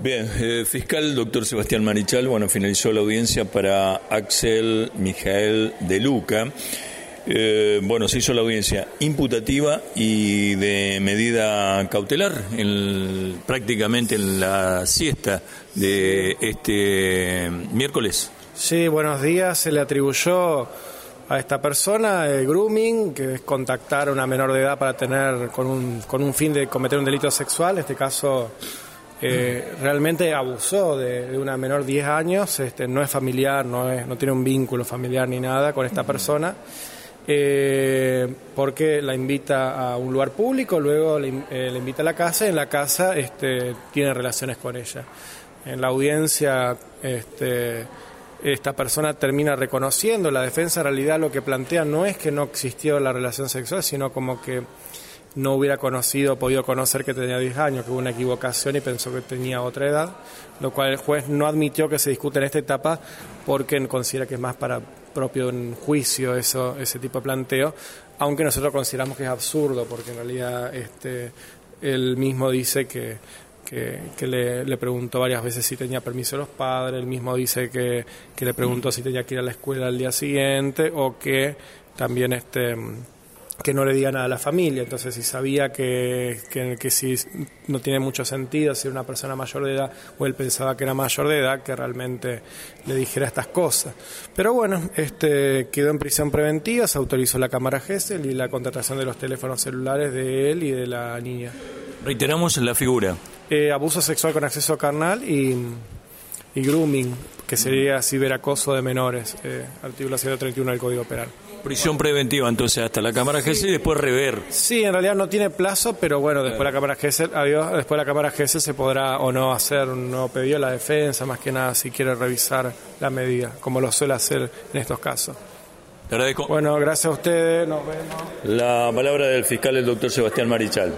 Bien, eh, fiscal doctor Sebastián Marichal, bueno, finalizó la audiencia para Axel Mijael de Luca. Eh, bueno, se hizo la audiencia imputativa y de medida cautelar, en, prácticamente en la siesta de este miércoles. Sí, buenos días. Se le atribuyó a esta persona el grooming, que es contactar a una menor de edad para tener con un, con un fin de cometer un delito sexual, en este caso eh, realmente abusó de, una menor de 10 años, este, no es familiar, no, es, no tiene un vínculo familiar ni nada con esta persona, eh, porque la invita a un lugar público, luego le, eh, le, invita a la casa y en la casa este, tiene relaciones con ella. En la audiencia este, esta persona termina reconociendo, la defensa en realidad lo que plantea no es que no existió la relación sexual, sino como que no hubiera conocido, podido conocer que tenía 10 años, que hubo una equivocación y pensó que tenía otra edad, lo cual el juez no admitió que se discute en esta etapa porque considera que es más para propio juicio eso, ese tipo de planteo, aunque nosotros consideramos que es absurdo porque en realidad este, él mismo dice que, que, le, le, preguntó varias veces si tenía permiso de los padres, él mismo dice que, que le preguntó si tenía que ir a la escuela al día siguiente o que también este que no le diga nada a la familia. Entonces, si sabía que, que, que, si no tiene mucho sentido si una persona mayor de edad o él pensaba que era mayor de edad, que realmente le dijera estas cosas. Pero bueno, este quedó en prisión preventiva, se autorizó la cámara GESEL y la contratación de los teléfonos celulares de él y de la niña. Reiteramos la figura. Eh, abuso sexual con acceso carnal y, y grooming, que sería ciberacoso de menores, eh, artículo 131 del Código Penal. Prisión preventiva, entonces, hasta la Cámara GESEL y después rever. Sí, en realidad no tiene plazo, pero bueno, después la Cámara GESEL, adiós, después la Cámara GESEL se podrá o no hacer un nuevo pedido a la defensa, más que nada si quiere revisar la medida, como lo suele hacer en estos casos. Te agradezco. Bueno, gracias a ustedes, nos vemos. La palabra del fiscal, el doctor Sebastián Marichal.